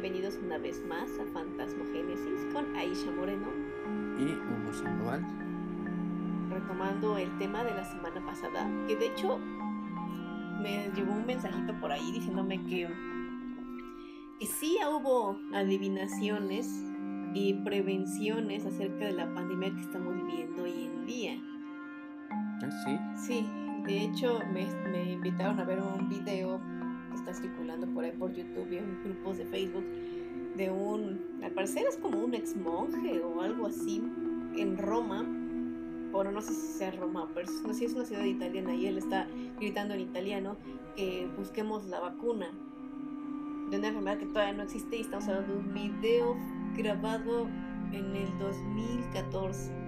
bienvenidos una vez más a Fantasmogénesis con Aisha Moreno y Hugo Sandoval. Retomando el tema de la semana pasada, que de hecho me llegó un mensajito por ahí diciéndome que, que sí hubo adivinaciones y prevenciones acerca de la pandemia que estamos viviendo hoy en día. ¿Ah, sí? Sí, de hecho me, me invitaron a ver un video que está circulando por ahí por YouTube y en grupos de Facebook de un, al parecer es como un ex monje o algo así en Roma. Bueno, no sé si sea Roma, pero no sé si es una ciudad italiana y él está gritando en italiano que busquemos la vacuna de una enfermedad que todavía no existe y estamos hablando de un video grabado en el 2014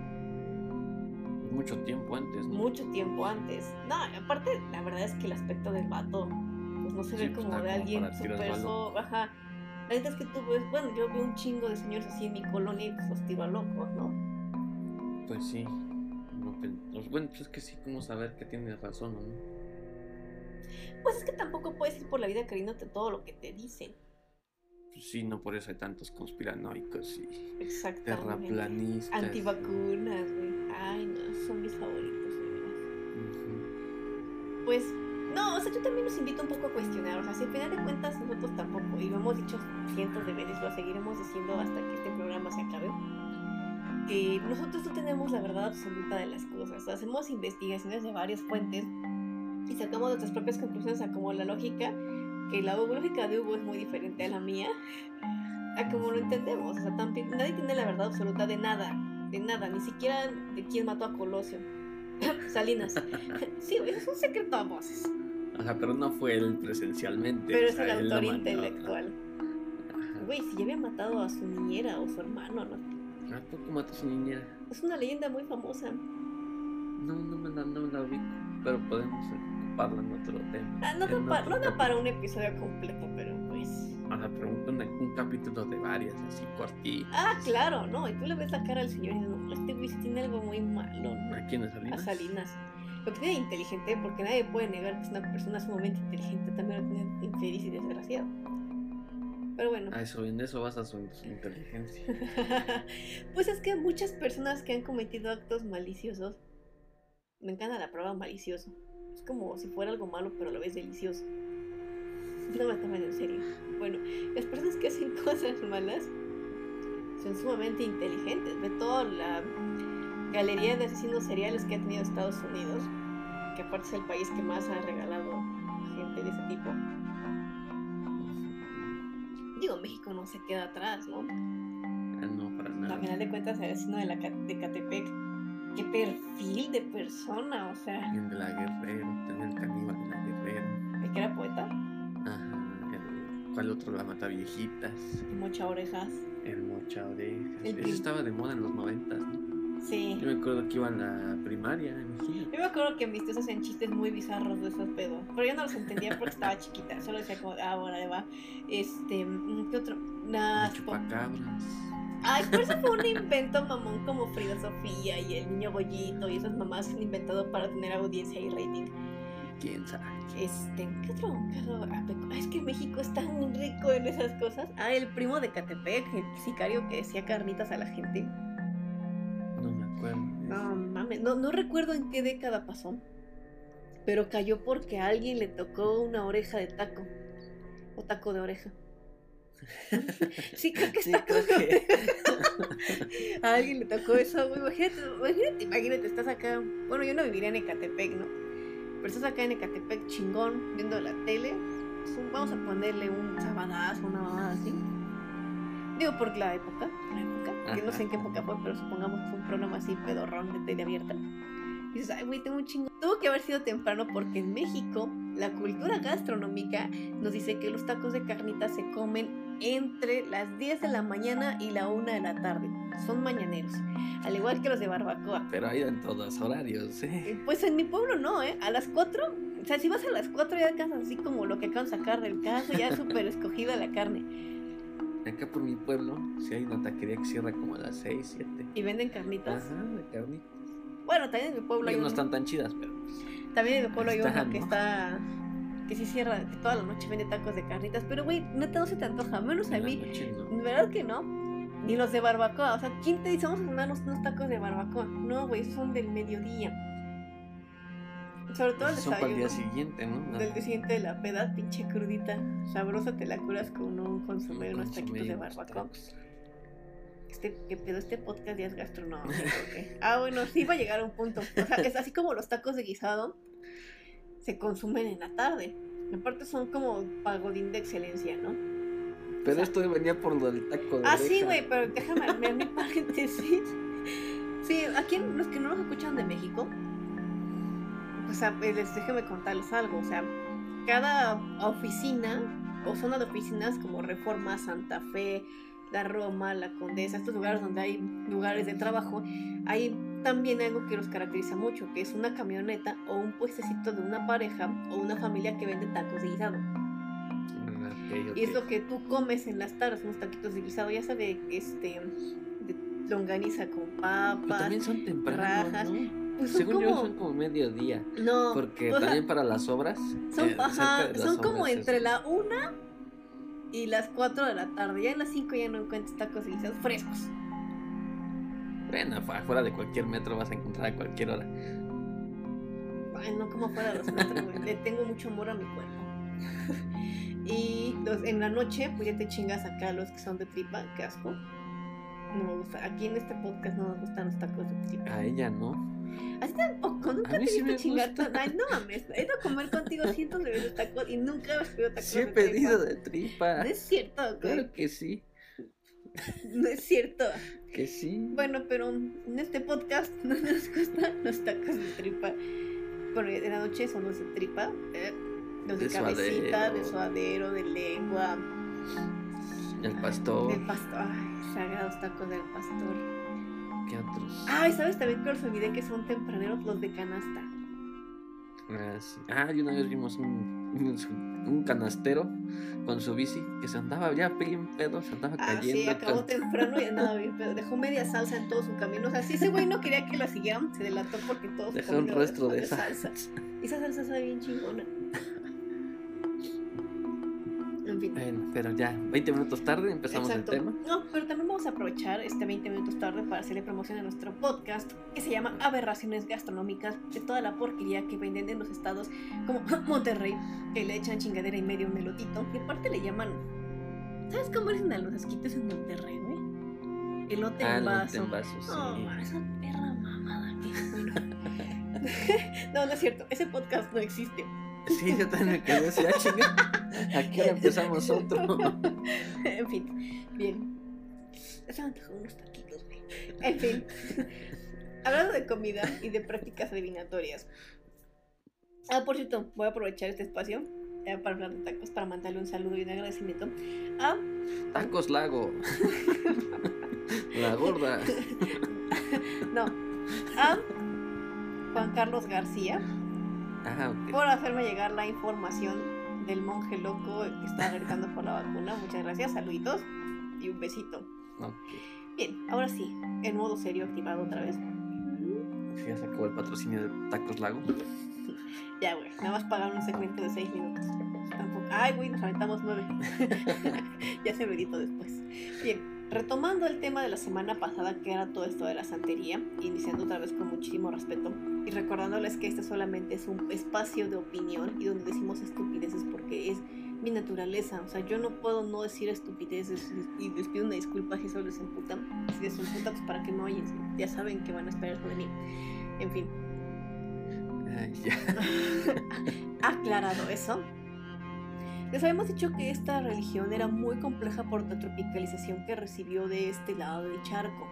mucho tiempo antes, ¿no? Mucho tiempo antes. No, aparte, la verdad es que el aspecto del vato, no se ve pues, como de alguien súper so- Ajá. La neta es que tú ves, bueno, yo veo un chingo de señores así en mi colonia y pues los tiro a locos, ¿no? Pues sí. No pues, bueno, pues es que sí, como saber que tienes razón, ¿no? Pues es que tampoco puedes ir por la vida creyéndote todo lo que te dicen. Pues sí, no por eso hay tantos conspiranoicos y terraplanistas. Antivacunas, güey. Ay, no, son mis favoritos, de verdad. Pues, no, o sea, yo también los invito un poco a cuestionar. O sea, si al final de cuentas nosotros tampoco, y lo hemos dicho cientos de veces, lo seguiremos diciendo hasta que este programa se acabe, que nosotros no tenemos la verdad absoluta de las cosas. Hacemos investigaciones de varias fuentes y sacamos nuestras propias conclusiones a como la lógica, que la lógica de Hugo es muy diferente a la mía, a como lo entendemos. O sea, también, nadie tiene la verdad absoluta de nada, de nada, ni siquiera de quién mató a Colosio. Salinas. Sí, es un secreto a voces. Ajá, pero no fue él presencialmente. Pero o es el autor intelectual. Güey, si ya había matado a su niñera o su hermano, ¿no? Ah, ¿Por mató a su niñera? Es una leyenda muy famosa. No, no me la, no me la ubico. Pero podemos ocuparla en otro tema. Ah, no, da En pa- no para un episodio completo, pero pues. Ajá, pero un, un capítulo de varias, así cortito. Ah, claro, no. Y tú le ves la cara al señor y dices, no, este güey tiene algo muy malo, ¿no? ¿A quién es A Salinas? Salinas. Lo que tiene inteligente, porque nadie puede negar que es una persona sumamente inteligente, también lo tiene infeliz y desgraciado. Pero bueno. A eso, en eso basa su, su inteligencia. pues es que muchas personas que han cometido actos maliciosos, me encanta la palabra malicioso. Es como si fuera algo malo, pero a la vez delicioso. No me tomen en serio. Bueno, las personas que hacen cosas malas son sumamente inteligentes. Ve toda la galería de asesinos seriales que ha tenido Estados Unidos, que aparte es el país que más ha regalado gente de ese tipo. Digo, México no se queda atrás, ¿no? Ah, no, para nada. final de cuentas, el asesino de, la, de Catepec, qué perfil de persona, o sea, El de la Guerrero, también el caníbal de la Guerrero. el que era poeta, el, ¿cuál otro la mata viejitas? y mocha orejas. El mocha orejas. El Eso estaba de moda en los noventas, ¿no? Sí. Yo me acuerdo que iba a la primaria, imagínate. Yo me acuerdo que mis tíos hacían chistes muy bizarros de esos pedos, pero yo no los entendía porque estaba chiquita, solo decía como, ah, bueno, ahí va. Este, ¿qué otro? Nah, El chupacabras. Ay, pero eso fue un invento mamón como Frida Sofía y el niño Bollito y esas mamás que han inventado para tener audiencia y rating. ¿Quién sabe? Este, ¿qué otro Es que México es tan rico en esas cosas. Ah, el primo de Catepec, el sicario que decía carnitas a la gente. No me acuerdo. No mames, no, no recuerdo en qué década pasó. Pero cayó porque a alguien le tocó una oreja de taco. O taco de oreja. Sí, creo que Sí, está creo que- A alguien le tocó eso, güey. Imagínate, imagínate, imagínate, estás acá. Bueno, yo no viviría en Ecatepec, ¿no? Pero estás acá en Ecatepec chingón, viendo la tele. Pues, Vamos a ponerle un sabadazo, una mamada así. Digo, por la época, la época, que no sé en qué época fue, pero supongamos que fue un programa así pedorrón de tele abierta. Y dices, ay, güey, tengo un chingo. Tuvo que haber sido temprano porque en México la cultura gastronómica nos dice que los tacos de carnitas se comen entre las 10 de la mañana y la 1 de la tarde. Son mañaneros, al igual que los de barbacoa. Pero hay en todos horarios, ¿eh? Pues en mi pueblo no, ¿eh? A las 4, o sea, si vas a las 4 ya alcanzas así como lo que acaban de sacar del caso, ya súper escogida la carne. Acá por mi pueblo, si hay una taquería que cierra como a las 6, 7. Y venden carnitas. Ajá, de carnitas. Bueno, también en mi pueblo hay Digo, no están tan chidas, pero pues, También en mi pueblo hay uno que está que sí cierra, que toda la noche vende tacos de carnitas, pero güey, neta no se te antoja, menos a mí. noche, ¿no? ¿Verdad que no? Ni los de barbacoa. O sea, ¿quién te dice vamos a comer unos, tacos de barbacoa? No, güey, son del mediodía. Sobre todo el Son para el día desayuno. siguiente, ¿no? Del día siguiente de la peda, pinche crudita. Sabrosa te la curas con un consomé y unos taquitos de barbacoa. tacos. Este, ¿Qué pedo? Este podcast ya es gastronómico. Ah, bueno, sí va a llegar a un punto. O sea, es así como los tacos de guisado se consumen en la tarde. Aparte son como pagodín de excelencia, ¿no? Pero O sea- esto venía por lo del taco de Ah, sí, güey, pero déjame armar mi paréntesis. Sí, aquí los que no nos escuchan de México, o sea, pues, les déjame contarles algo. O sea, cada oficina o zona de oficinas como Reforma, Santa Fe, la Roma, la Condesa, estos lugares donde hay lugares de trabajo, hay también algo que los caracteriza mucho, que es una camioneta o un puestecito de una pareja o una familia que vende tacos de guisado. Ah, ok, Y es lo que tú comes en las tardes, unos taquitos de guisado, ya sea de, este, de longaniza con Pero papas. también son tempranos, rajas. ¿no? Pues Según yo como, son como mediodía. no, Porque o sea, también para las obras. son, eh, ajá, son como entre la una y las 4 de la tarde. Ya en las 5 ya no encuentras tacos de guisados frescos. Bueno, afu- afuera de cualquier metro vas a encontrar a cualquier hora. Ay, no como fuera de los metros, güey. Le tengo mucho amor a mi cuerpo. y los- en la noche, pues ya te chingas acá los que son de tripa, qué asco. No me gusta. Aquí en este podcast no nos gustan los tacos de tripa. A ella no. Así tampoco, nunca te sí he visto me chingar. Ay, no mames. He ido a comer contigo cientos de veces tacos y nunca has pedido tacos Sí he de pedido tripa. de tripa. No es cierto, güey. Claro que sí. No es cierto. Que sí. Bueno, pero en este podcast no nos gustan los tacos de tripa. Bueno, en la noche son los de tripa. eh, Los de, De cabecita, suadero. de suadero, de lengua, El pastor. del pastor. Ay, sagrados tacos del pastor. ¿Qué otros? Ay, ¿sabes también que os olvidé que son tempraneros los de canasta? Ah, sí. Ah, y una vez vimos un, un, un canastero con su bici que se andaba ya bien pedo, se andaba Ah, cayendo. sí, acabó con- temprano y andaba bien, pero dejó media salsa en todo su camino. O sea, si ese güey no quería que la siguieran, se delató porque todos Dejó un rastro de salsa. salsa. Esa salsa sabe bien chingona. En fin. Bueno, pero ya, 20 minutos tarde empezamos Exacto. el tema. No, pero también vamos a aprovechar este 20 minutos tarde para hacerle promoción a nuestro podcast que se llama Aberraciones Gastronómicas de toda la porquería que venden en los estados como Monterrey, que le echan chingadera y medio un melotito. Y aparte le llaman. ¿Sabes cómo dicen a los esquites en Monterrey, güey? Elote Ah, en vaso. en vaso, sí. Oh, esa perra mamada que bueno. no, no es cierto. Ese podcast no existe. Sí, yo también me quedé así, ah, chinga. Aquí ahora empezamos otro. en fin, bien. Se me antojó unos taquitos, güey. En fin. Hablando de comida y de prácticas adivinatorias. Ah, por cierto, voy a aprovechar este espacio eh, para hablar de tacos, para mandarle un saludo y un agradecimiento a Tacos Lago. La gorda. no, a Juan Carlos García Ah, por hacerme llegar la información del monje loco que está gritando por la vacuna. Muchas gracias, saluditos y un besito. Bien, ahora sí, en modo serio activado otra vez. Ya se acabó el patrocinio de Tacos Lago. Ya, güey, nada más pagaron un segmento de 6 minutos. Tampoco. Ay, güey, nos aventamos 9. ya se lo edito después. Bien, retomando el tema de la semana pasada, que era todo esto de la santería, iniciando otra vez con muchísimo respeto y recordándoles que este solamente es un espacio de opinión y donde decimos estupideces porque es mi naturaleza. O sea, yo no puedo no decir estupideces y les pido una disculpa si eso les emputa. Si les emputa, pues para que me oyen. Ya saben que van a esperar por mí. En fin. Ay, ya. Aclarado eso, les habíamos dicho que esta religión era muy compleja por la tropicalización que recibió de este lado del charco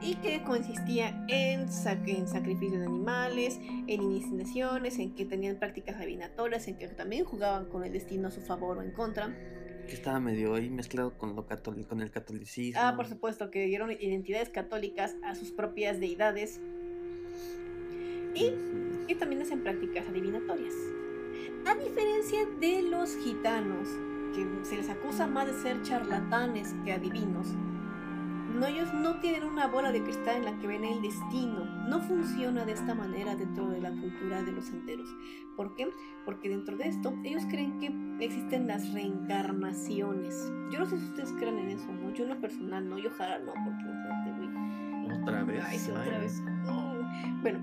y que consistía en, sac- en sacrificios de animales, en iniciaciones, en que tenían prácticas adivinatorias, en que también jugaban con el destino a su favor o en contra. Que estaba medio ahí mezclado con, lo con el catolicismo. Ah, por supuesto, que dieron identidades católicas a sus propias deidades y y también hacen prácticas adivinatorias. A diferencia de los gitanos, que se les acusa más de ser charlatanes que adivinos, no, ellos no tienen una bola de cristal en la que ven el destino. No funciona de esta manera dentro de la cultura de los santeros. ¿Por qué? Porque dentro de esto ellos creen que existen las reencarnaciones. Yo no sé si ustedes creen en eso, ¿no? Yo en lo personal no, yo ojalá no, porque güey. Otra vez. Ay, sí, otra vez. Bueno,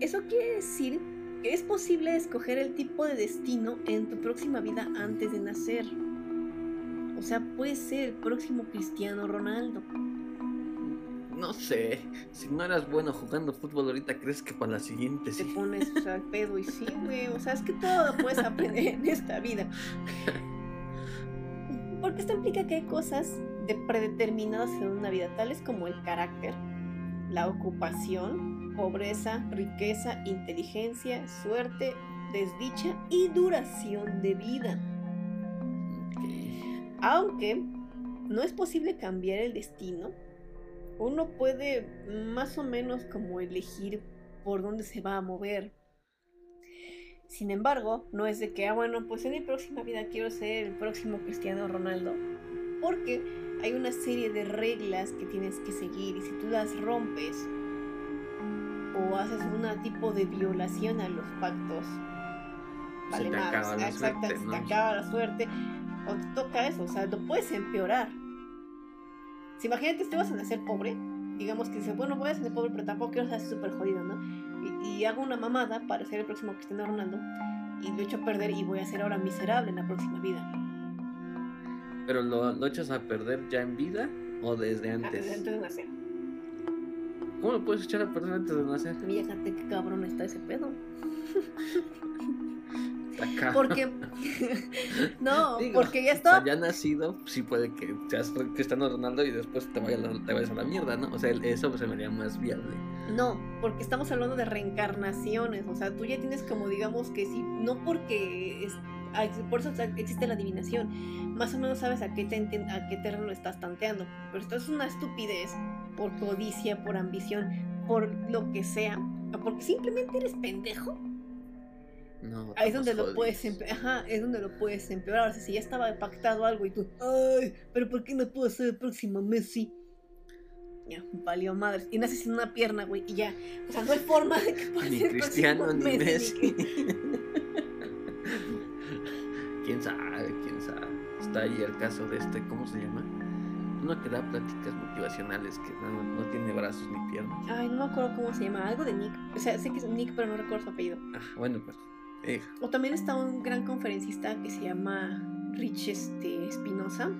eso quiere decir es posible escoger el tipo de destino en tu próxima vida antes de nacer. O sea, puede ser el próximo Cristiano Ronaldo. No sé, si no eras bueno jugando fútbol ahorita, ¿crees que para la siguiente Te pones al pedo y sí, güey. O sea, es que todo lo puedes aprender en esta vida. Porque esto implica que hay cosas de predeterminadas en una vida, tales como el carácter, la ocupación, pobreza, riqueza, inteligencia, suerte, desdicha y duración de vida. Aunque no es posible cambiar el destino, uno puede más o menos como elegir por dónde se va a mover. Sin embargo, no es de que, ah, bueno, pues en mi próxima vida quiero ser el próximo Cristiano Ronaldo. Porque hay una serie de reglas que tienes que seguir y si tú las rompes o haces un tipo de violación a los pactos, vale más. Exacto, se te acaba la suerte o te toca eso, o sea, lo puedes empeorar. Si imagínate, te vas a nacer pobre, digamos que dices, bueno, voy a ser pobre, pero tampoco quiero ser súper jodido, ¿no? Y, hago una mamada para ser el próximo Cristiano Ronaldo y lo echo a perder y voy a ser ahora miserable en la próxima vida. ¿Pero lo, lo echas a perder ya en vida o desde ah, antes? desde antes de nacer. ¿Cómo lo puedes echar a perder antes de nacer? Fíjate qué cabrón está ese pedo. Porque. no, porque ya está. O sea, ya nacido, sí puede que seas Cristiano Ronaldo y después te, vaya, te vayas a la mierda, ¿no? O sea, eso se me haría más viable. No, porque estamos hablando de reencarnaciones. O sea, tú ya tienes como, digamos que sí, no porque. Es, por eso existe la adivinación. Más o menos sabes a qué, te, a qué terreno estás tanteando. Pero esto es una estupidez por codicia, por ambición, por lo que sea. O porque simplemente eres pendejo no, es donde lo puedes empeorar. es donde lo puedes empeorar. O sea, si ya estaba pactado algo y tú, ay, pero ¿por qué no puedo ser el próximo Messi? Ya, valió madre. Y naces sin una pierna, güey, y ya. O sea, no hay forma de que puedas ni ser Cristiano ni Messi. Messi. quién sabe, quién sabe. Está ahí el caso de este, ¿cómo se llama? Uno que da pláticas motivacionales que no, no, tiene brazos ni piernas. Ay, no me acuerdo cómo se llama. Algo de Nick. O sea, sé que es Nick, pero no recuerdo su apellido. Ah, bueno, pues o también está un gran conferencista que se llama Rich este, Espinosa,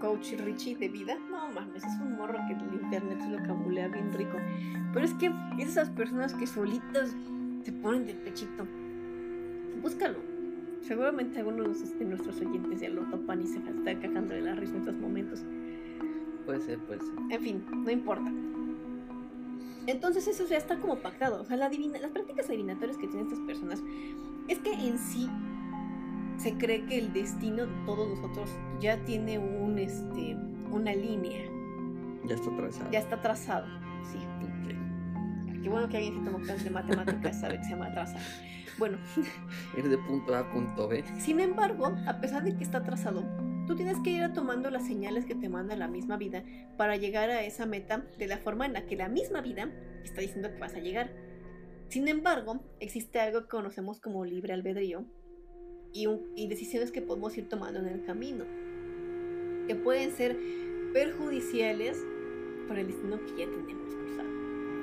coach Richie de vida. No mames, es un morro que el internet se lo cabulea bien rico. Pero es que es esas personas que solitas se ponen de pechito. Búscalo. Seguramente algunos de nuestros oyentes ya lo topan y se están cagando de la risa en estos momentos. Puede ser, puede ser. En fin, no importa. Entonces eso ya está como pactado. O sea, la las prácticas adivinatorias que tienen estas personas es que en sí se cree que el destino de todos nosotros ya tiene un este una línea. Ya está trazado. Ya está trazado, sí. Qué bueno que alguien que tomó clases de matemáticas sabe que se llama trazado. Bueno. Ir de punto A a punto B. Sin embargo, a pesar de que está trazado, tú tienes que ir tomando las señales que te manda la misma vida para llegar a esa meta de la forma en la que la misma vida está diciendo que vas a llegar. Sin embargo, existe algo que conocemos como libre albedrío y, decisiones que podemos ir tomando en el camino, que pueden ser perjudiciales para el destino que ya tenemos cruzado.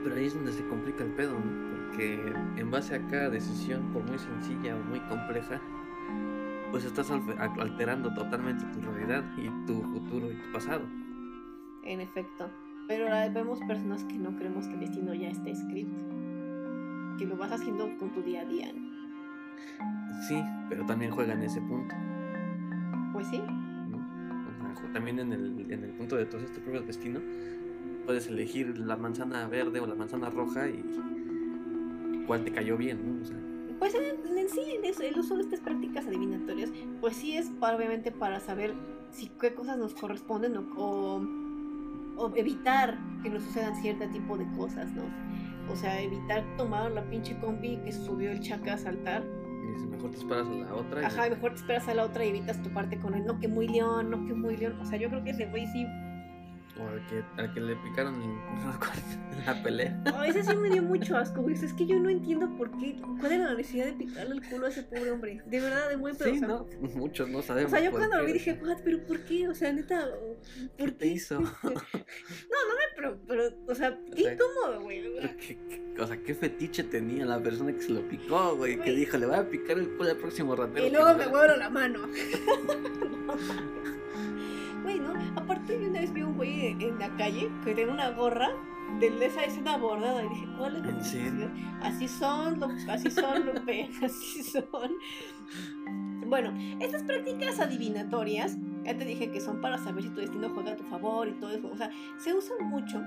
Pero ahí es donde se complica el pedo, ¿no? Porque en base a cada decisión, por muy sencilla o muy compleja, pues estás alterando totalmente tu realidad y tu futuro y tu pasado. En efecto. Pero vemos personas que no creemos que el destino ya esté escrito que lo vas haciendo con tu día a día. Sí, pero también juega en ese punto. Pues sí. también en el, en el punto de todo este propio destino, puedes elegir la manzana verde o la manzana roja y cuál te cayó bien, pues en, sí, en eso, el uso de estas prácticas adivinatorias, pues sí es obviamente para saber si qué cosas nos corresponden o, o evitar que nos sucedan cierto tipo de cosas, ¿no? O sea, evitar tomar la pinche combi que subió el chaca a saltar. Y mejor te esperas a la otra. Ajá, mejor te esperas a la otra y evitas toparte con él. No, que muy león, no, que muy león. O sea, yo creo que ese güey sí O al que, al que le picaron el, la pelea. Oh, ese sí me dio mucho asco, güey. Es que yo no entiendo por qué. ¿Cuál era la necesidad de picarle el culo a ese pobre hombre? De verdad, de muy pedo. Sí, ¿no? Muchos no sabemos. O sea, yo cuando lo vi dije, what, pero ¿por qué? O sea, neta, ¿por ¿Qué te hizo? no, no me, pero, pero o sea, qué O sea, incómodo, güey. Pero qué- qué- o sea, qué fetiche tenía la persona que se lo picó, güey. Que dijo, le voy a picar el culo al próximo ratero. Y luego me me vea". huevo la mano. Güey, ¿no? Aparte, yo una vez vi un güey en, la calle que tenía una gorra de esa escena bordada. Y dije, ¿cuál es la necesidad? Así son, Lu- así son, Lupe, así son. Bueno, estas prácticas adivinatorias, ya te dije que son para saber si tu destino juega a tu favor y todo eso. O sea, se usan mucho,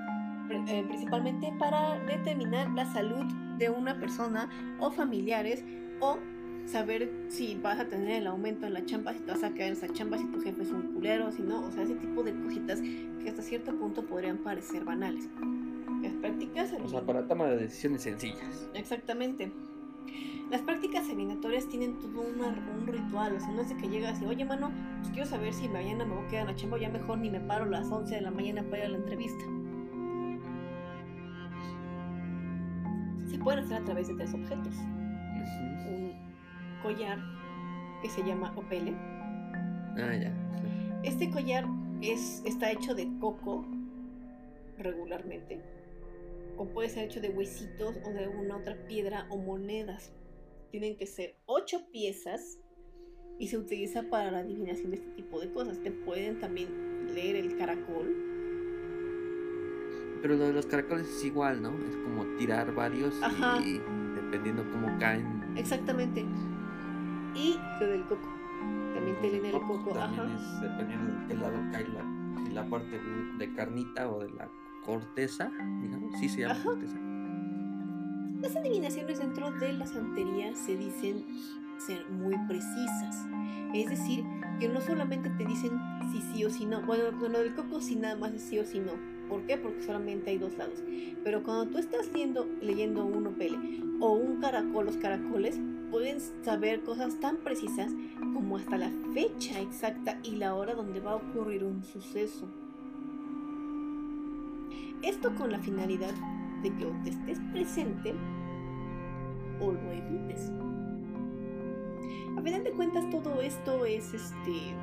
eh, principalmente para determinar la salud de una persona o familiares o saber si vas a tener el aumento en la chamba, si te vas a quedar en esa chamba, si tu jefe es un culero, si no, o sea, ese tipo de cositas que hasta cierto punto podrían parecer banales. Las prácticas O sea, para toma de decisiones sencillas. Exactamente. Las prácticas adivinatorias tienen todo una- un ritual, o sea, no es de que llegas y, oye, mano, pues quiero saber si mañana me voy a quedar en la chamba ya mejor ni me paro a las 11 de la mañana para ir a la entrevista. Se pueden hacer a través de tres objetos. Un collar que se llama opele. Ah, ya. sí. Este collar es, está hecho de coco regularmente. O puede ser hecho de huesitos o de alguna otra piedra o monedas. Tienen que ser ocho piezas y se utiliza para la adivinación de este tipo de cosas. Te pueden también leer el caracol. Pero lo de los caracoles es igual, ¿no? Es como tirar varios Ajá. y dependiendo cómo caen. Exactamente. Y lo del coco. También te leen el coco. También Ajá. es dependiendo de qué lado cae la, si la parte de carnita o de la corteza, digamos. Sí se llama Ajá. corteza. Las adivinaciones dentro de la santería se dicen ser muy precisas. Es decir, que no solamente te dicen si sí o si no. Bueno, lo del coco sí nada más es sí o si no. ¿Por qué? Porque solamente hay dos lados. Pero cuando tú estás leyendo, leyendo un opele o un caracol, los caracoles pueden saber cosas tan precisas como hasta la fecha exacta y la hora donde va a ocurrir un suceso. Esto con la finalidad de que o te estés presente o lo evites. A final de cuentas todo esto es este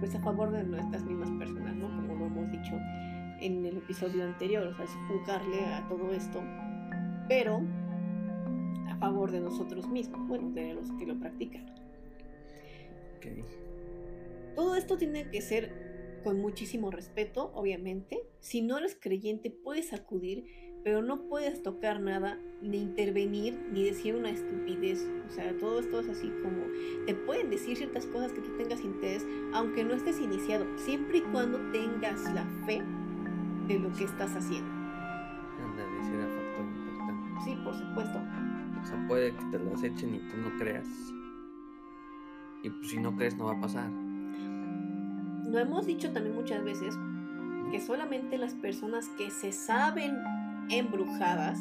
pues a favor de nuestras mismas personas, ¿no? Como lo hemos dicho en el episodio anterior, o sea, es jugarle a todo esto, pero favor de nosotros mismos, bueno, de los que lo practican. Ok. Todo esto tiene que ser con muchísimo respeto, obviamente. Si no eres creyente, puedes acudir, pero no puedes tocar nada, ni intervenir, ni decir una estupidez. O sea, todo esto es así como... Te pueden decir ciertas cosas que tú tengas interés, aunque no estés iniciado, siempre y cuando tengas la fe de lo que estás haciendo. Ese era factor importante. Sí, por supuesto. O sea, puede que te las echen y tú no creas. Y pues si no crees no va a pasar. Lo hemos dicho también muchas veces que solamente las personas que se saben embrujadas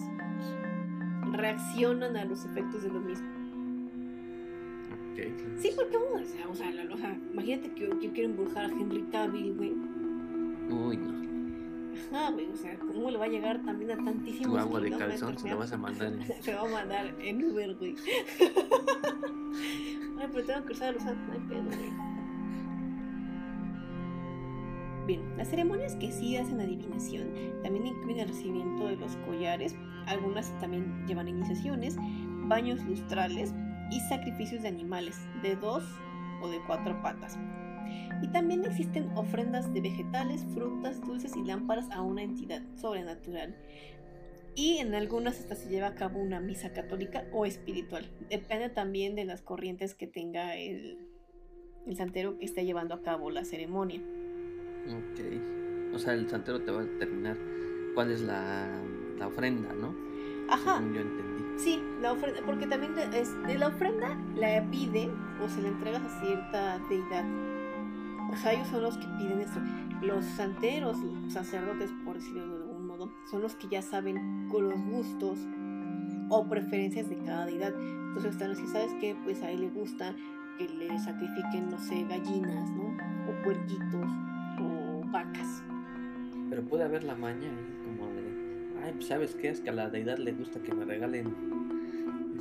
reaccionan a los efectos de lo mismo. Ok. Sí, porque uno, o sea, o sea, la- o sea, imagínate que yo, yo quiero embrujar a Henry Cavill, güey. Uy, no. Güey, o sea, ¿cómo le va a llegar también a tantísimos Tu agua de calzón se la vas a mandar. en- Se va a mandar en Uber, güey. Ay, pero tengo que cruzar los Alpes, no hay pedo, güey. Bien, las ceremonias que sí hacen adivinación también incluyen el recibimiento de los collares, algunas también llevan iniciaciones, baños lustrales y sacrificios de animales de dos o de cuatro patas. Y también existen ofrendas de vegetales, frutas, dulces y lámparas a una entidad sobrenatural. Y en algunas hasta se lleva a cabo una misa católica o espiritual. Depende también de las corrientes que tenga el, el santero que esté llevando a cabo la ceremonia. Ok. O sea, el santero te va a determinar cuál es la, la ofrenda, ¿no? Ajá, Según yo entendí. sí, la ofrenda, porque también es, de la ofrenda la pide o se la entregas a cierta deidad. O sea, ellos son los que piden esto. Los santeros, los sacerdotes, por decirlo de algún modo, son los que ya saben con los gustos o preferencias de cada deidad. Entonces están los que, ¿sabes qué? Pues a él le gusta que le sacrifiquen, no sé, gallinas, ¿no? O puerquitos, o vacas. Pero puede haber la maña ahí como de, ay, pues sabes qué, es que a la deidad le gusta que me regalen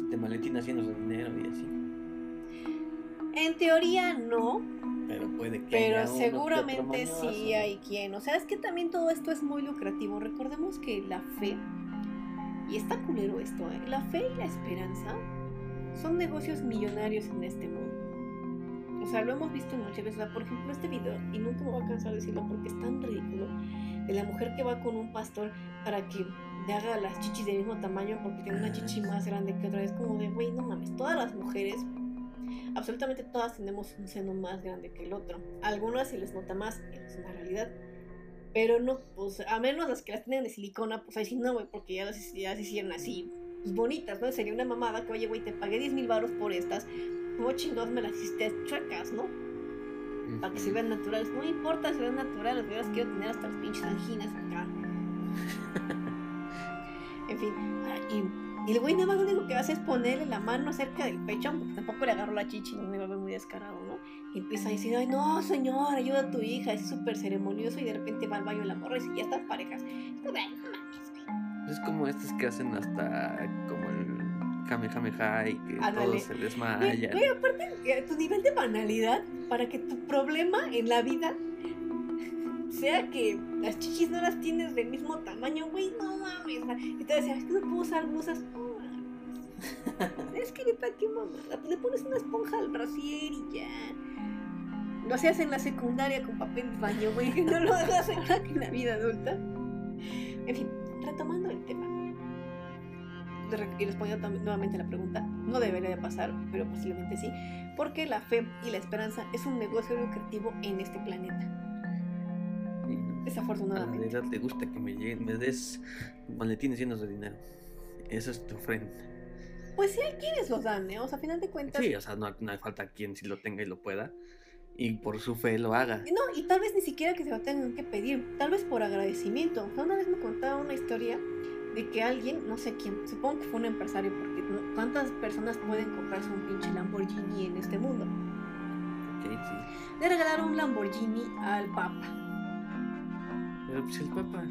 este maletín haciendo de dinero y así. En teoría no, Pero puede que pero haya uno que otro seguramente sí hay quien. O sea, es que también todo esto es muy lucrativo. Recordemos que la fe, y está culero esto, ¿eh? la fe y la esperanza son negocios millonarios en este mundo. O sea, lo hemos visto muchas veces. O sea, por ejemplo, este video, y nunca me voy a cansar de decirlo porque es tan ridículo, de la mujer que va con un pastor para que le haga las chichis del mismo tamaño porque tiene una chichi más grande que otra. Es como de, güey, no mames, todas las mujeres, absolutamente todas tenemos un seno más grande que el otro. A algunas se les nota más, es una realidad. Pero no, pues, a menos las que las tienen de silicona, pues ahí sí no, güey, porque ya las, ya las hicieron así, pues bonitas, ¿no? Sería una mamada que, oye, güey, te pagué 10 mil baros por estas, ¿cómo chingados me las hiciste chuecas, no? Para que se vean naturales. No me importa si vean naturales, yo las quiero tener hasta las pinches anginas acá. en fin, y, y el güey nada más lo único que hace es ponerle la mano cerca del pecho, porque tampoco le agarró la chichi, no me va a ver muy descarado, ¿no? Y empieza a decir, ay, no, señor, ayuda a tu hija, es súper ceremonioso, y de repente va al baño la morra y dice, ya están parejas. Es como "Ay, no mames, güey". Es como estos que hacen hasta como el Kamehameha y que Ándale. todos se Güey, desmayan. güey, aparte, eh, tu nivel de banalidad para que tu problema en la vida sea que las chichis no las tienes del mismo tamaño, güey, no mames. Y te decía, es que no puedo usar blusas. No. Es que qué mamada. Le pones una esponja al brasier y ya. Lo hacías en la secundaria con papel de baño, güey, no lo hagas en la vida adulta. En fin, retomando el tema. Y respondiendo nuevamente la pregunta, no debería de pasar, pero posiblemente sí, porque la fe y la esperanza es un negocio lucrativo en este planeta. No, a la Desafortunadamente. deidad le gusta que me, lleguen- me des maletines llenos de dinero. Esa es tu ofrenda. Pues sí hay quienes los dan, ¿eh? O sea, a final de cuentas. Sí, o sea, no, no hay falta quien si lo tenga y lo pueda. Y por su fe lo haga. No, y tal vez ni siquiera que se lo tengan que pedir, tal vez por agradecimiento. O sea, una vez me contaba una historia de que alguien, no sé quién, supongo que fue un empresario, porque ¿no? ¿cuántas personas pueden comprarse un pinche Lamborghini en este mundo? Ok, sí. Le regalaron un Lamborghini al Papa. Pero pues el papá.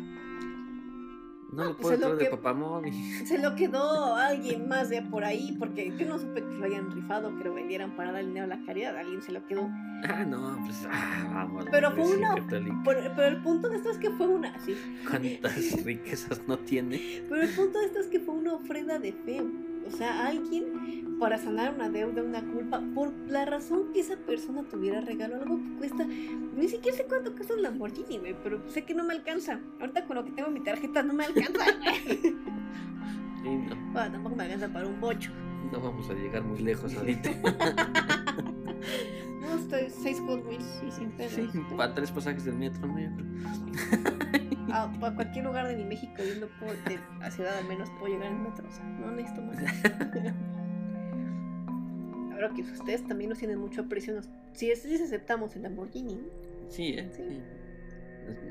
No Ah, le pues puede es lo traer de que- papá Mori. Se lo quedó alguien más de por ahí, porque yo no supe que lo hayan rifado, que lo vendieran para dar dinero a la caridad. Alguien se lo quedó. Ah, no, pues ah, vamos. Pero fue una-. Pero, pero el punto de esto es que fue una. Sí, ¿Cuántas riquezas no tiene? Pero el punto de esto es que fue una ofrenda de fe. O sea, alguien para sanar una deuda, una culpa, por la razón que esa persona tuviera regalo, algo que cuesta, ni siquiera sé cuánto cuesta un Lamborghini, güey, pero sé que no me alcanza. Ahorita con lo que tengo en mi tarjeta no me alcanza. güey. Y no, bueno, tampoco me alcanza para un bocho. no vamos a llegar muy lejos ahorita. No, estoy seis Hot Wheels y sin pedo. Sí, para tres pasajes del metro, ¿no? Yo creo. A, a cualquier lugar de mi México yendo por, de la ciudad al menos puedo llegar en metro, o sea, no necesito más. Ahora que ustedes también nos tienen mucho aprecio, nos, si es, les aceptamos el Lamborghini. Sí, ¿eh? Sí. Sí.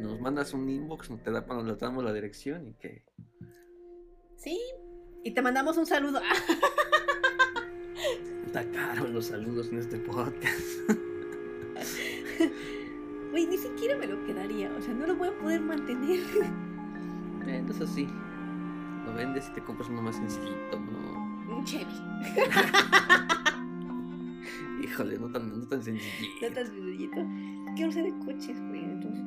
Nos- mandas un inbox, nos te da, nos damos la dirección y que. Sí. Y te mandamos un saludo. Está caro los saludos en este podcast. Güey, ni siquiera me lo quedaría. O sea, no lo voy a poder mantener. Bueno, eso sí. Lo vendes y te compras uno más sencillito, ¿no? Un Chevy. Híjole, no tan, no tan sencillito. No tan sencillito. Quiero ser de coches, güey. Entonces,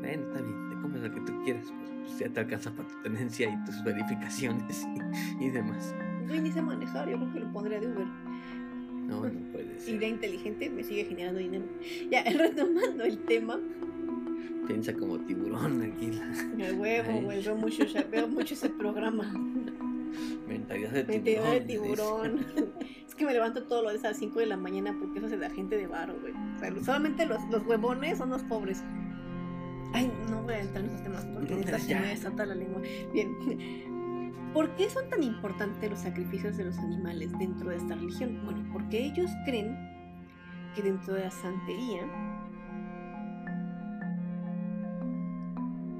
Bueno, está bien, te compras lo que tú quieras, pues ya te alcanza para tu tenencia y tus verificaciones y, y demás. güey, ni sé manejar. Yo creo que lo pondría de Uber. No, no puede ser. Idea inteligente me sigue generando dinero. Ya, retomando el tema. Piensa como tiburón aquí. La El huevo, güey. Veo mucho, veo mucho ese programa. mentalidad de tiburón. de dice. tiburón. es que me levanto todos los días a las 5 de la mañana porque eso es de la gente de barro, güey. O sea, solamente los, los huevones son los pobres. Ay, no voy a entrar en esos temas porque neta se Ya. me desata la lengua. Bien. ¿Por qué son tan importantes los sacrificios de los animales dentro de esta religión? Bueno, porque ellos creen que dentro de la santería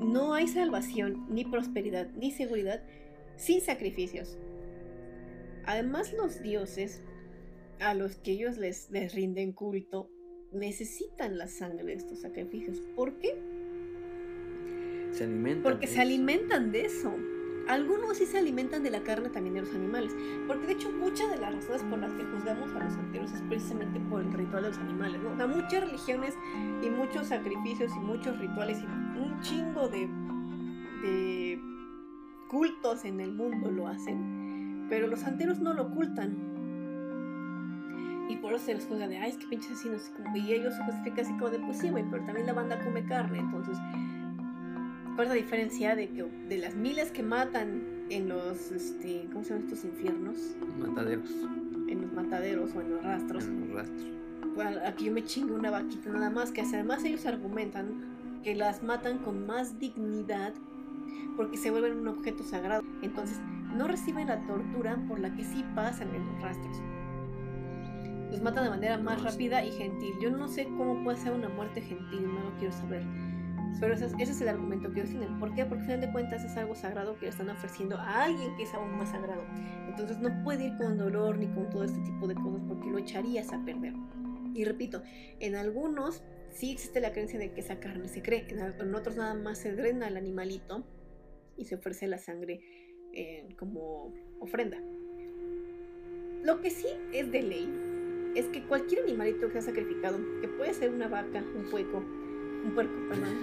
no hay salvación, ni prosperidad, ni seguridad sin sacrificios. Además, los dioses a los que ellos les, les rinden culto necesitan la sangre de estos sacrificios. ¿Por qué? Se alimentan. Porque de se eso. alimentan de eso. Algunos sí se alimentan de la carne también de los animales. Porque de hecho muchas de las razones por las que juzgamos a los santeros es precisamente por el ritual de los animales. ¿no? O sea, muchas religiones y muchos sacrificios y muchos rituales y un chingo de, de cultos en el mundo lo hacen. Pero los santeros no lo ocultan. Y por eso se les juzga de, ay, es que pinches asesinos. y ellos justifican así como de, pues sí, güey, pero también la banda come carne. Entonces, ¿cuál es la diferencia de que de las miles que matan en los, este, ¿cómo se llaman estos infiernos? Mataderos. En los mataderos o en los rastros. En los rastros. Bueno, aquí yo me chingo una vaquita nada más, que además ellos argumentan que las matan con más dignidad porque se vuelven un objeto sagrado. Entonces, no reciben la tortura por la que sí pasan en los rastros. Los matan de manera más rápida y gentil. Yo no sé cómo puede ser una muerte gentil, no lo quiero saber. Pero ese es, ese es el argumento que ellos tienen. ¿Por qué? Porque al final de cuentas es algo sagrado que le están ofreciendo a alguien que es aún más sagrado. Entonces no puede ir con dolor ni con todo este tipo de cosas porque lo echarías a perder. Y repito, en algunos sí existe la creencia de que esa carne se cree, en, otros nada más se drena al animalito y se ofrece la sangre eh, como ofrenda. Lo que sí es de ley es que cualquier animalito que sea sacrificado, que puede ser una vaca, un puerco, un puerco, perdón,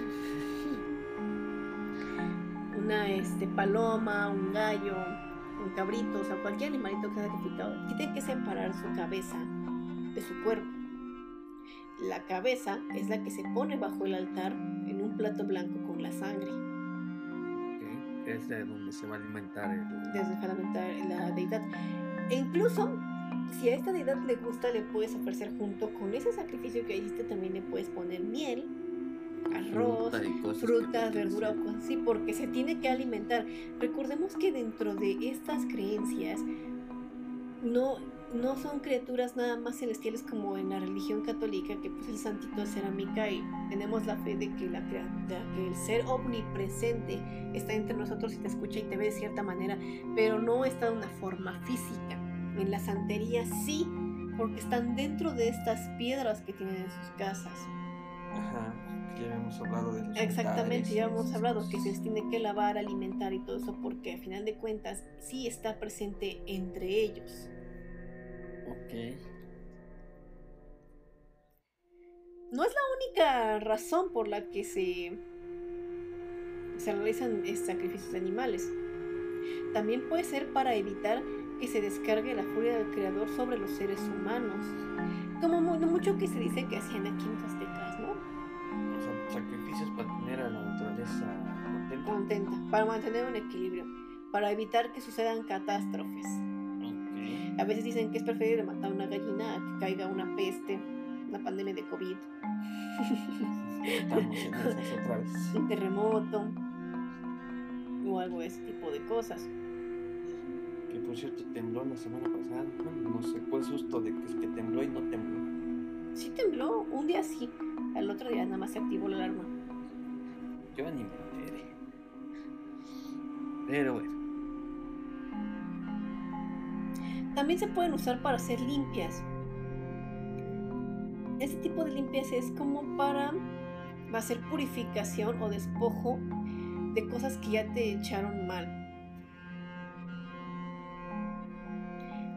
una este, paloma, un gallo, un cabrito, o sea, cualquier animalito que sea sacrificado, tiene que separar su cabeza de su cuerpo. La cabeza es la que se pone bajo el altar en un plato blanco con la sangre. ¿ok? Es de donde se va a alimentar el. desde fundamentar la deidad. E incluso, si a esta deidad le gusta, le puedes ofrecer junto con ese sacrificio que hiciste, también le puedes poner miel, arroz, frutas, tú verdura o quieras. cosas así, porque se tiene que alimentar. Recordemos que dentro de estas creencias no, no son criaturas nada más celestiales como en la religión católica, que pues el santito de cerámica y tenemos la fe de que, la, que el ser omnipresente está entre nosotros y te escucha y te ve de cierta manera, pero no está de una forma física. En la santería sí, porque están dentro de estas piedras que tienen en sus casas. Ajá, que ya habíamos hablado de los Exactamente, ya hemos esas hablado que se les tiene que lavar, alimentar y todo eso, porque a final de cuentas sí está presente entre ellos. Ok. No es la única razón por la que se, se realizan sacrificios de animales. También puede ser para evitar que se descargue la furia del creador sobre los seres humanos. Como mu- mucho que se dice que hacían aquí en. O sea, sacrificios para tener a la naturaleza contenta. Contenta, para mantener un equilibrio, para evitar que sucedan catástrofes. Ok. A veces dicen que es preferible matar una gallina a que caiga una peste, una pandemia de COVID, un terremoto o algo de ese tipo de cosas. Que por cierto tembló la semana pasada. No sé, fue susto de que es que tembló y no tembló. Sí tembló, un día sí, al otro día nada más se activó la alarma. Yo ni me enteré. Pero bueno. También se pueden usar para hacer limpias. Este tipo de limpias es como para hacer purificación o despojo de cosas que ya te echaron mal.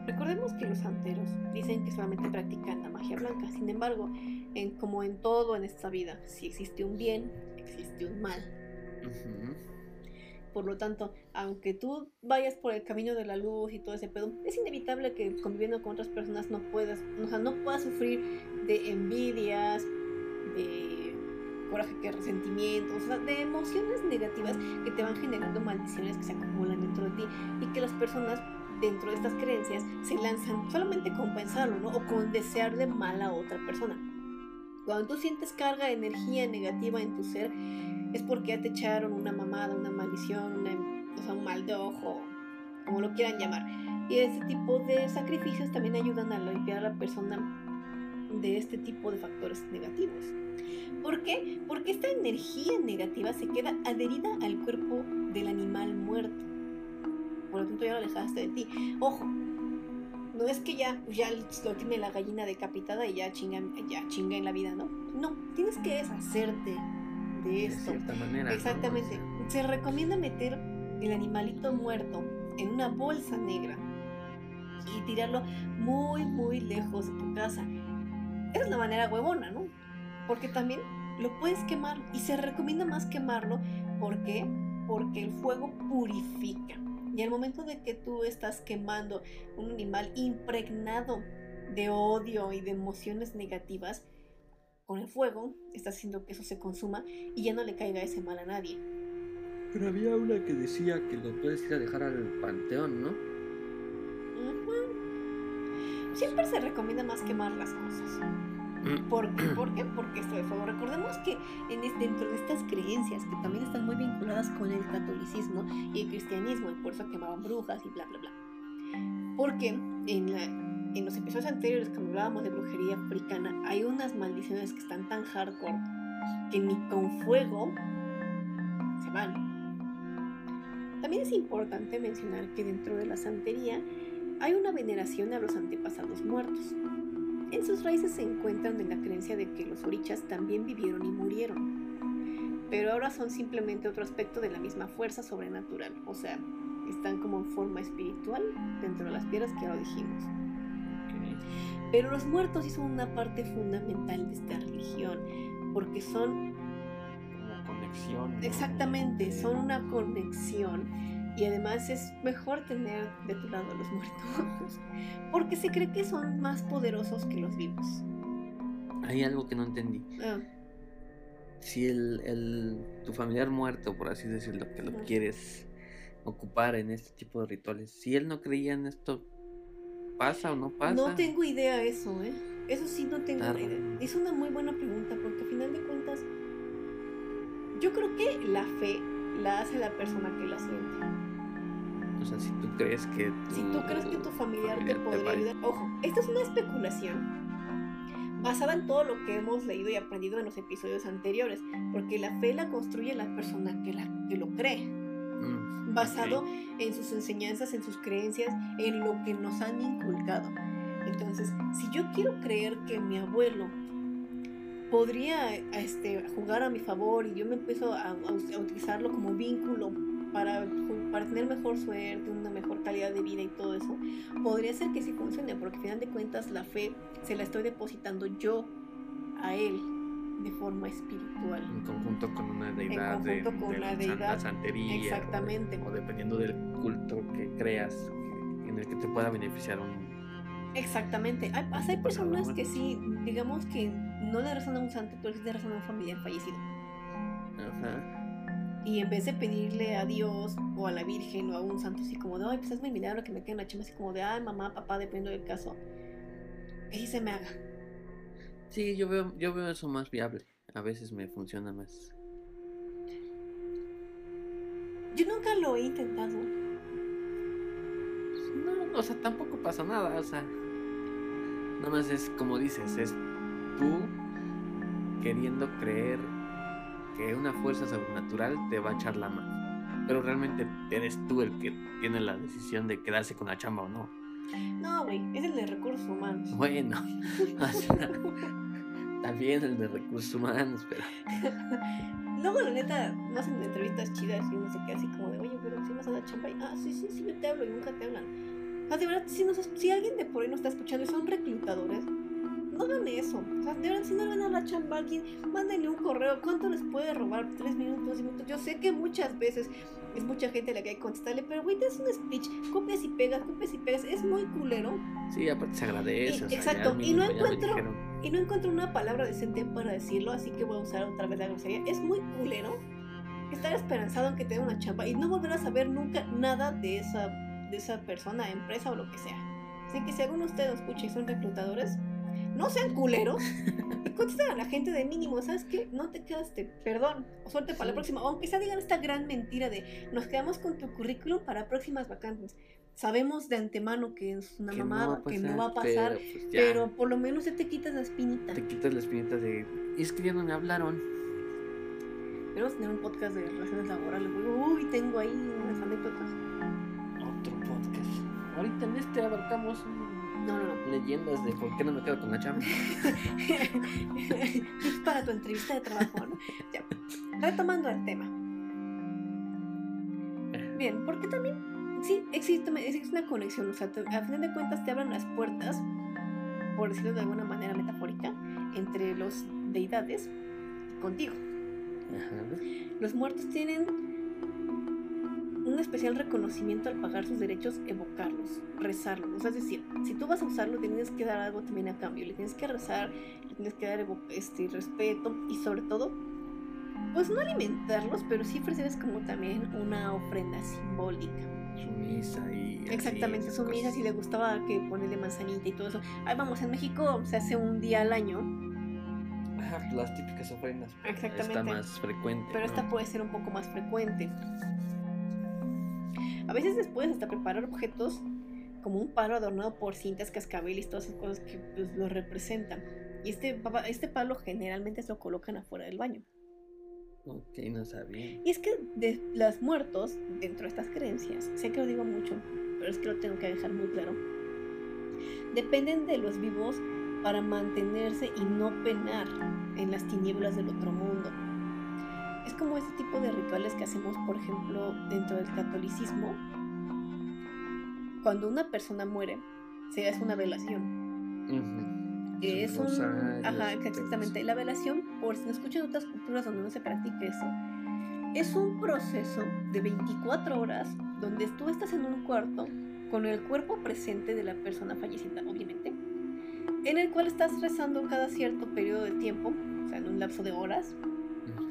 Recordemos que los santeros dicen que solamente practican la magia blanca. Sin embargo, en, como en todo en esta vida, si existe un bien, existe un mal. Por lo tanto, aunque tú vayas por el camino de la luz y todo ese pedo, es inevitable que conviviendo con otras personas no puedas, o sea, no puedas sufrir de envidias, de coraje, que resentimientos, o sea, de emociones negativas que te van generando maldiciones que se acumulan dentro de ti y que las personas dentro de estas creencias se lanzan solamente con pensarlo, ¿no? O con desearle mal a otra persona. Cuando tú sientes carga de energía negativa en tu ser, es porque ya te echaron una mamada, una maldición, o sea, un mal de ojo, como lo quieran llamar. Y ese tipo de sacrificios también ayudan a limpiar a la persona de este tipo de factores negativos. ¿Por qué? Porque esta energía negativa se queda adherida al cuerpo del animal muerto. Por lo tanto, ya lo alejaste de ti. Ojo, no es que ya, ya lo tiene la gallina decapitada y ya chinga, ya chinga en la vida, ¿no? No, tienes que deshacerte de esto. De cierta manera. Exactamente. O sea, Se recomienda meter el animalito muerto en una bolsa negra y tirarlo muy, muy lejos de tu casa. Esa es la manera huevona, ¿no? Porque también lo puedes quemar y se recomienda más quemarlo. ¿Por qué? Porque el fuego purifica. Y al momento de que tú estás quemando un animal impregnado de odio y de emociones negativas, con el fuego estás haciendo que eso se consuma y ya no le caiga ese mal a nadie. Pero había una que decía que lo puedes ir a dejar al panteón, ¿no? Ujú. Siempre se recomienda más quemar las cosas. ¿Por qué? ¿Por qué? Porque esto de fuego. Recordemos que en es- dentro de estas creencias, que también están muy vinculadas con el catolicismo y el cristianismo, y por eso quemaban brujas y bla, bla, bla. Porque en, la- en los episodios anteriores, cuando hablábamos de brujería africana, hay unas maldiciones que están tan hardcore que ni con fuego se van. También es importante mencionar que dentro de la santería hay una veneración a los antepasados muertos. En sus raíces se encuentran en la creencia de que los orichas también vivieron y murieron, pero ahora son simplemente otro aspecto de la misma fuerza sobrenatural, o sea, están como en forma espiritual dentro de las piedras que ya lo dijimos. Pero los muertos sí son una parte fundamental de esta religión, porque son Como conexión. exactamente, son una conexión y además es mejor tener de tu lado a los muertos, porque se cree que son más poderosos que los vivos. Hay algo que no entendí. Ah, Si el, el- tu familiar muerto, por así decirlo, que lo quieres ocupar en este tipo de rituales, si él no creía en esto, ¿pasa o no pasa? No tengo idea eso, ¿eh? Eso sí no tengo ni idea. Es una muy buena pregunta porque al final de cuentas yo creo que la fe la hace la persona que la siente. O sea, si tú crees que Si tú crees que tu familiar te podría ayudar, ojo, esta es una especulación basada en todo lo que hemos leído y aprendido en los episodios anteriores, porque la fe la construye la persona que, la, que lo cree, Mm, basado ok. en sus enseñanzas, en sus creencias, en lo que nos han inculcado. Entonces, si yo quiero creer que mi abuelo podría este, jugar a mi favor y yo me empiezo a, a a utilizarlo como vínculo para, para tener mejor suerte, una mejor calidad de vida y todo eso, podría ser que sí funcione, porque al final de cuentas la fe se la estoy depositando yo a él de forma espiritual. En conjunto con una deidad de, conjunto con de una la deidad, santería. de- exactamente. O, dependiendo del culto que creas, en el que te pueda beneficiar un. Exactamente. Hay, hay personas que sí, digamos que no le rezan a un santo, pero sí le rezan a un familiar fallecido. Ajá. Y en vez de pedirle a Dios o a la Virgen o a un santo así como de, ay, pues hazme el milagro que me quede en la chamba, así como de, ay, mamá, papá, depende del caso, que sí se me haga. Sí, yo veo, yo veo eso más viable. A veces me funciona más. Yo nunca lo he intentado. No, o sea, tampoco pasa nada, o sea. Nada más es como dices, es tú queriendo creer que una fuerza sobrenatural te va a echar la mano. Pero realmente eres tú el que tiene la decisión de quedarse con la chamba o no. No, güey, es el de recursos humanos. Bueno, o sea, también el de recursos humanos, pero Luego, la neta, no hacen entrevistas chidas y uno se queda así como de, oye, pero si vas a dar chamba y, ah, sí, sí, sí, yo te hablo y nunca te hablan. Sea, de verdad, si, nos- si alguien de por ahí nos está escuchando y son reclutadores, no hagan eso. O sea, de verdad, si no le van a dar chamba alguien, mándenle un correo. ¿Cuánto les puede robar? ¿Tres minutos, dos minutos? Yo sé que muchas veces es mucha gente la que hay que contestarle, pero güey, te das un speech, copias y pegas, copias y pegas. Es muy culero sí, aparte se agradece. o sea, exacto, al y no mínimo encuentro- y no encuentro una palabra decente para decirlo, así que voy a usar otra vez la grosería. Es muy culero estar esperanzado en que te dé una chamba y no volver a saber nunca nada de esa, de esa persona, empresa o lo que sea. Así que si alguno de ustedes escucha y son reclutadores, no sean culeros y contesten a la gente de mínimo, ¿sabes qué? No te quedaste, perdón, o suerte para la Sí. próxima. Aunque sea digan esta gran mentira de nos quedamos con tu currículum para próximas vacantes. Sabemos de antemano que es una Que mamada, que no va a pasar, Pero, pues, pero por lo menos ya te quitas la espinita. te quitas la espinita de. "Y Es que ya no me hablaron. Queremos tener un podcast de relaciones laborales. Uy, tengo ahí unas anécdotas. Otro podcast. Ahorita en este abarcamos un No, no, no. Leyendas de por qué no me quedo con la chamba. Para tu entrevista de trabajo, ¿no? Ya. Retomando el tema. Bien, porque también sí existe, existe una conexión. O sea, te- a final de cuentas te abran las puertas, por decirlo de alguna manera metafórica, entre los deidades y contigo. Ajá. Los muertos tienen un especial reconocimiento al pagar sus derechos, evocarlos, rezarlos. O sea, es decir, si tú vas a usarlo, tienes que dar algo también a cambio. Le tienes que rezar, le tienes que dar este, respeto y sobre todo, pues no alimentarlos, pero sí ofrecerles como también una ofrenda simbólica. Su misa y. Exactamente, su misa, si le gustaba que ponerle manzanita y todo eso. Ahí vamos, en México se hace un día al año, pues las típicas ofrendas. pero Exactamente. Está más frecuente. pero ¿no? esta puede ser un poco más frecuente. A veces después hasta preparar objetos como un palo adornado por cintas, cascabeles todas esas cosas que pues, lo representan. Y este, este palo generalmente se lo colocan afuera del baño. Ok, no sabía. Y es que de los muertos, dentro de estas creencias, sé que lo digo mucho, pero es que lo tengo que dejar muy claro, dependen de los vivos para mantenerse y no penar en las tinieblas del otro mundo. Es como este tipo de rituales que hacemos, por ejemplo, dentro del catolicismo. Cuando una persona muere, se hace una velación. Que es un... Ajá, exactamente. La velación, por si no escuchan otras culturas donde no se practica eso, es un proceso de 24 horas donde tú estás en un cuarto con el cuerpo presente de la persona fallecida, obviamente, en el cual estás rezando cada cierto periodo de tiempo, o sea, en un lapso de horas.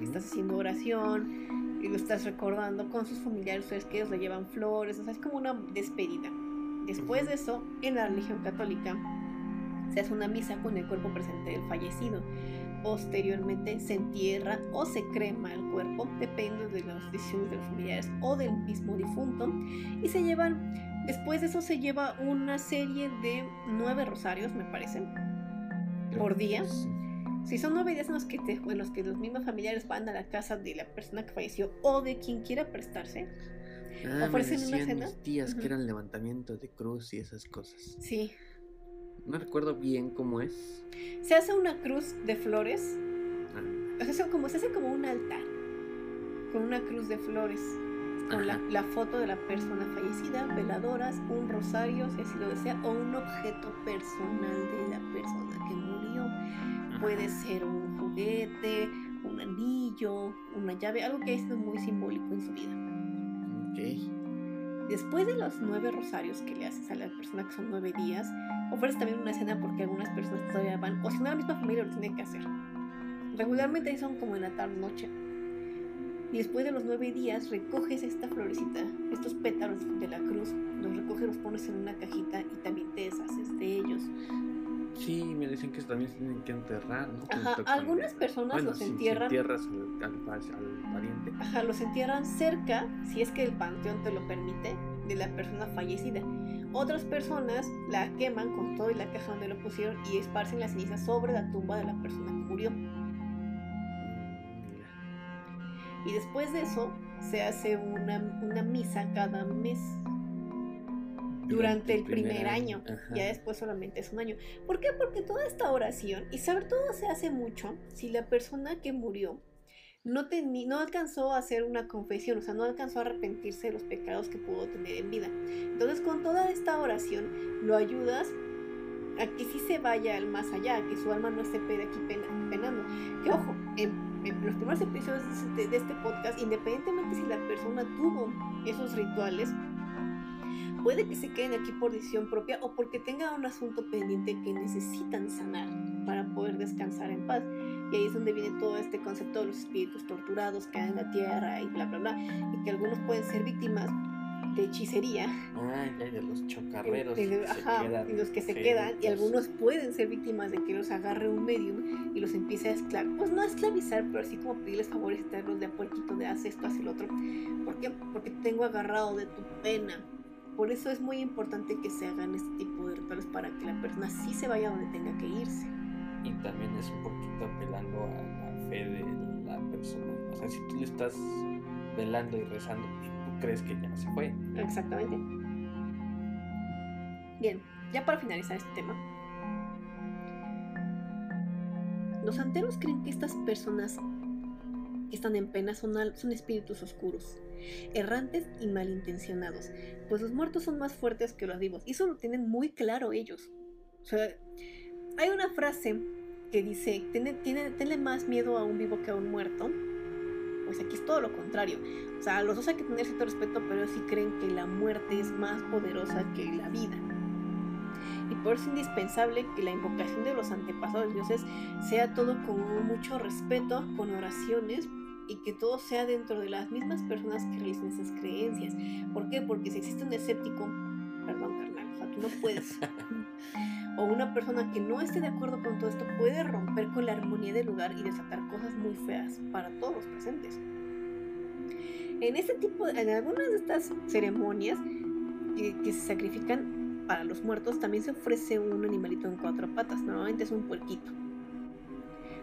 Estás haciendo oración y lo estás recordando con sus familiares, ustedes que ellos le llevan flores, o sea, es como una despedida. Después de eso, en la religión católica, se hace una misa con el cuerpo presente del fallecido. Posteriormente se entierra o se crema el cuerpo, depende de las decisiones de los familiares o del mismo difunto. Y se llevan, después de eso se lleva una serie de nueve rosarios, me parece, por día. Si son días en los que, te- en los que los mismos familiares van a la casa de la persona que falleció o de quien quiera prestarse, Ah, me ofrecen una decían cena. mis tías Ujú. que eran levantamientos de cruz y esas cosas. sí, No recuerdo bien cómo es. se hace una cruz de flores, Ah, o sea, se- como, se hace como un altar, con una cruz de flores, con la, la foto de la persona fallecida, veladoras, un rosario, si así lo desea, o un objeto personal de la persona que murió. Puede ser un juguete, un anillo, una llave, algo que sido muy simbólico en su vida. Ok. Después de los nueve rosarios que le haces a la persona, que son nueve días, ofreces también una cena porque algunas personas todavía van, o si no, la misma familia lo tiene que hacer. Regularmente son como en la tarde-noche. Y después de los nueve días, recoges esta florecita, estos pétalos de la cruz, los recoges, los pones en una cajita y también te deshaces de ellos. Sí, me dicen que también se tienen que enterrar, ¿no? Ajá, algunas personas Bueno, los si- si entierran. entierras al, al pariente. Ajá, los entierran cerca, si es que el panteón te lo permite, de la persona fallecida. Otras personas la queman con todo y la caja donde lo pusieron y esparcen las cenizas sobre la tumba de la persona que murió. Mm, Y después de eso se hace una, una misa cada mes durante el primer año. Ya después solamente es un año. ¿Por qué? Porque toda esta oración, y sobre todo se hace mucho si la persona que murió no, teni- no alcanzó a hacer una confesión, o sea, no alcanzó a arrepentirse de los pecados que pudo tener en vida. Entonces, con toda esta oración, lo ayudas a que sí se vaya al más allá, a que su alma no esté aquí pena- penando. Que ojo, en, en los primeros episodios de, de este podcast, independientemente si la persona tuvo esos rituales, puede que se queden aquí por decisión propia o porque tenga un asunto pendiente que necesitan sanar para poder descansar en paz. Y ahí es donde viene todo este concepto de los espíritus torturados que hay en la tierra y bla, bla, bla. Y que algunos pueden ser víctimas de hechicería. Ah, ya de los chocarreros. y, de- que se ajá, quedan y los que se quedan. Y algunos pueden ser víctimas de que los agarre un medium y los empiece a esclavizar. Pues no a esclavizar, pero así como pedirles favores y traerlos de a puerquito de haz esto, haz el otro. ¿Por qué? Porque te tengo agarrado de tu pena. Por eso es muy importante que se hagan este tipo de rituales para que la persona sí se vaya donde tenga que irse. Y también es un poquito apelando a la fe de la persona. O sea, si tú le estás velando y rezando, pues tú crees que ya se fue. Exactamente. Bien, ya para finalizar este tema. Los santeros creen que estas personas que están en pena son, son espíritus oscuros, errantes y malintencionados, pues los muertos son más fuertes que los vivos, y eso lo tienen muy claro ellos. O sea, hay una frase que dice, ¿tiene, tiene, tenle más miedo a un vivo que a un muerto. Pues aquí es todo lo contrario. O sea, los dos hay que tener cierto respeto, pero ellos sí creen que la muerte es más poderosa que la vida. Y por eso es indispensable que la invocación de los antepasados dioses sea todo con mucho respeto, con oraciones, y que todo sea dentro de las mismas personas que realicen esas creencias. ¿Por qué? Porque si existe un escéptico, perdón carnal, o sea, tú no puedes. o una persona que no esté de acuerdo con todo esto puede romper con la armonía del lugar y desatar cosas muy feas para todos los presentes. En este tipo, en algunas de estas ceremonias que, que se sacrifican para los muertos, también se ofrece un animalito en cuatro patas, normalmente es un puerquito.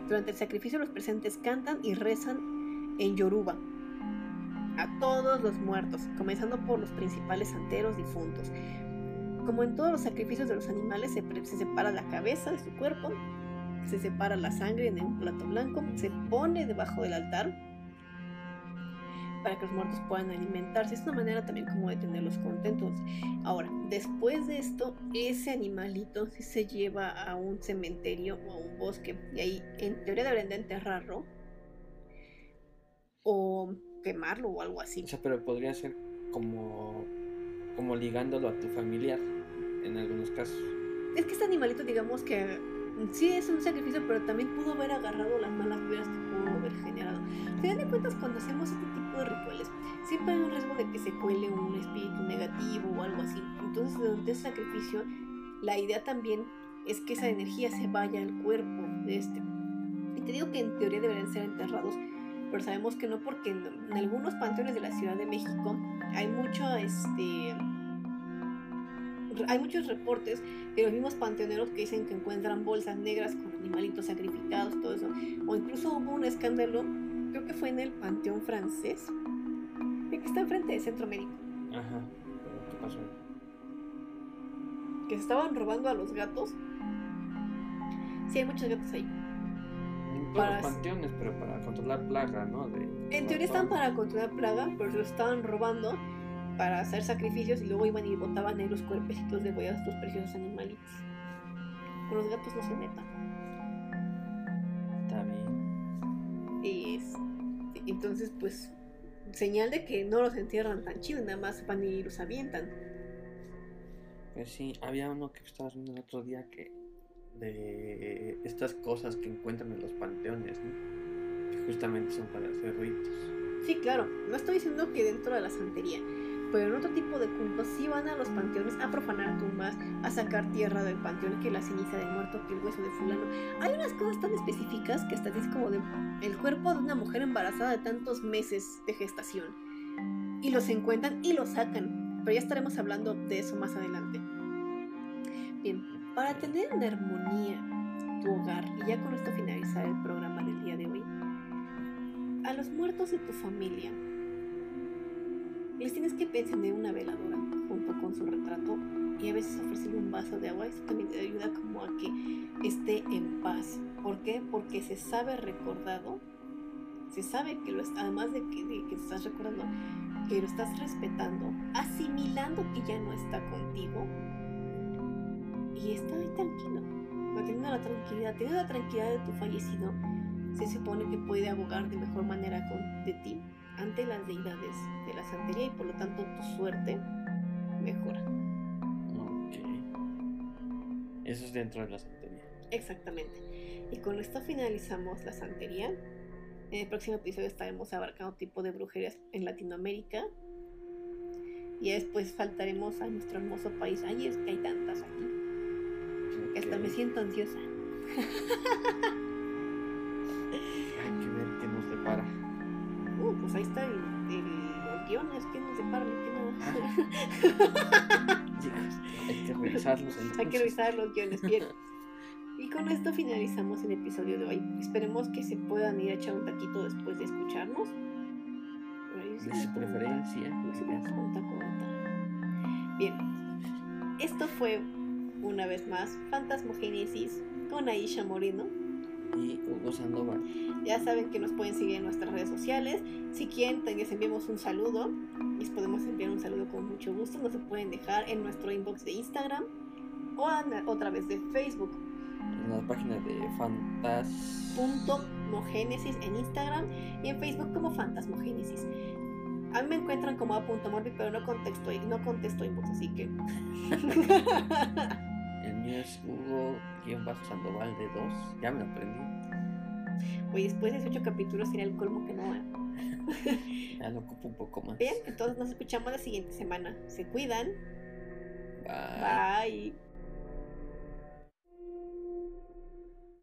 Durante el sacrificio los presentes cantan y rezan en Yoruba a todos los muertos, comenzando por los principales santeros difuntos. Como en todos los sacrificios de los animales, se, se, separa la cabeza de su cuerpo, se separa la sangre en un plato blanco, se pone debajo del altar para que los muertos puedan alimentarse. Es una manera también como de tenerlos contentos. Ahora, después de esto, ese animalito se lleva a un cementerio o a un bosque y ahí en teoría deberían de enterrarlo o quemarlo o algo así. O sea, pero podría ser como, como ligándolo a tu familiar en algunos casos. Es que este animalito, digamos que sí es un sacrificio, pero también pudo haber agarrado las malas vidas que pudo haber generado. Al final de cuentas, cuando hacemos este tipo de rituales, siempre hay un riesgo de que se cuele un espíritu negativo o algo así. Entonces, durante ese sacrificio, la idea también es que esa energía se vaya al cuerpo de este. Y te digo que en teoría deberían ser enterrados pero sabemos que no porque en, algunos panteones de la Ciudad de México hay mucho, este, hay muchos reportes de los mismos panteoneros que dicen que encuentran bolsas negras con animalitos sacrificados, todo eso. O incluso hubo un escándalo, creo que fue en el panteón francés, que está enfrente del centro médico. Ajá, ¿qué pasó? Que se estaban robando a los gatos. Sí, hay muchos gatos ahí para... los panteones, pero para controlar plaga, ¿no? en teoría están para controlar plaga, pero se lo estaban robando para hacer sacrificios y luego iban y botaban ahí los cuerpecitos de a estos preciosos animalitos. Con los gatos no se metan. Y entonces, pues, señal de que no los entierran tan chido, nada más van y los avientan. Pues sí, había uno que estaba viendo el otro día que de estas cosas que encuentran en los panteones, que justamente son para hacer ritos. Sí, claro, no estoy diciendo que dentro de la santería, pero en otro tipo de cultos sí van a los panteones a profanar tumbas, a sacar tierra del panteón, que la ceniza del muerto, que el hueso de fulano. Hay unas cosas tan específicas que hasta es como de el cuerpo de una mujer embarazada de tantos meses de gestación. Y los encuentran y los sacan. Pero ya estaremos hablando de eso más adelante. Bien, para tener en armonía tu hogar, y ya con esto finalizar el programa del día de hoy, a los muertos de tu familia les tienes que encender una veladora junto con su retrato y a veces ofrecerle un vaso de agua. Esto también te ayuda como a que esté en paz. ¿Por qué? Porque se sabe recordado, se sabe que lo además de que, de estás recordando, que lo estás respetando, asimilando que ya no está contigo, y está ahí tranquilo, manteniendo la tranquilidad, teniendo la tranquilidad de tu fallecido, se supone que puede abogar de mejor manera con, de ti ante las deidades de la santería y por lo tanto tu suerte mejora. Ok. Eso es dentro de la santería. Exactamente. Y con esto finalizamos la santería. En el próximo episodio estaremos abarcando tipo de brujerías en Latinoamérica. Y después faltaremos a nuestro hermoso país. Ay, es que hay tantas aquí hasta me siento ansiosa. Hay que ver qué nos depara. Pues ahí está el, los guiones, ¿qué nos depara? hay que revisarlos. Hay que revisar los guiones, bien. Y con esto finalizamos el episodio de hoy. Esperemos que se puedan ir a echar un taquito después de escucharnos. De su preferencia. Bien, esto fue, una vez más, Fantasmogénesis con Aisha Moreno. Y Hugo Sandoval. Ya saben que nos pueden seguir en nuestras redes sociales. Si quieren, les enviamos un saludo. Les podemos enviar un saludo con mucho gusto. Nos se pueden dejar en nuestro inbox de Instagram o a, otra vez de Facebook. En la página de Fantas. Punto Mogénesis en Instagram y en Facebook como Fantasmogénesis. A mí me encuentran como a punto morbi, pero no contesto, no contesto inbox, así que. El mío es Hugo-Sandoval de 2. Ya me lo aprendí. Oye, después de 18 capítulos sería el colmo que no. ya lo ocupo un poco más. Bien, entonces nos escuchamos la siguiente semana. Se cuidan. Bye. Bye.